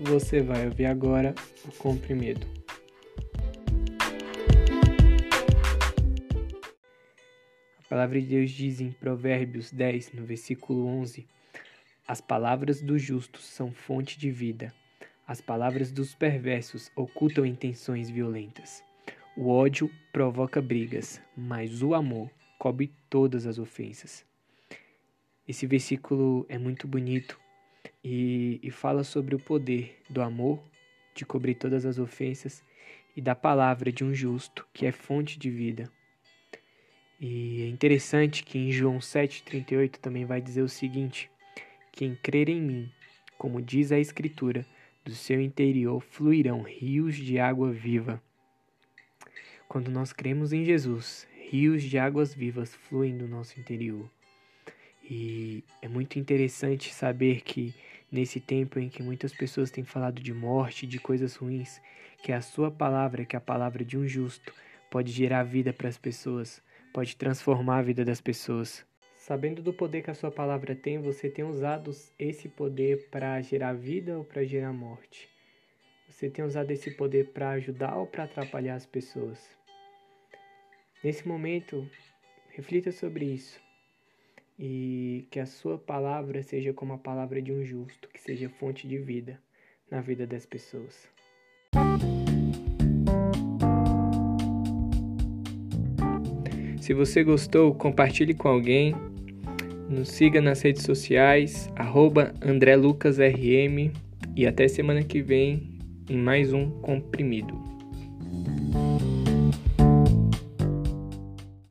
você vai ouvir agora o comprimido. A palavra de Deus diz em Provérbios 10, no versículo 11: As palavras dos justos são fonte de vida, as palavras dos perversos ocultam intenções violentas. O ódio provoca brigas, mas o amor cobre todas as ofensas. Esse versículo é muito bonito e, e fala sobre o poder do amor de cobrir todas as ofensas e da palavra de um justo que é fonte de vida. E é interessante que em João 7,38 também vai dizer o seguinte: Quem crer em mim, como diz a Escritura, do seu interior fluirão rios de água viva. Quando nós cremos em Jesus, rios de águas vivas fluem do nosso interior. E é muito interessante saber que nesse tempo em que muitas pessoas têm falado de morte, de coisas ruins, que a sua palavra, que é a palavra de um justo, pode gerar vida para as pessoas, pode transformar a vida das pessoas. Sabendo do poder que a sua palavra tem, você tem usado esse poder para gerar vida ou para gerar morte? Você tem usado esse poder para ajudar ou para atrapalhar as pessoas? Nesse momento, reflita sobre isso e que a sua palavra seja como a palavra de um justo, que seja fonte de vida na vida das pessoas. Se você gostou, compartilhe com alguém. Nos siga nas redes sociais, AndréLucasRM e até semana que vem em mais um comprimido.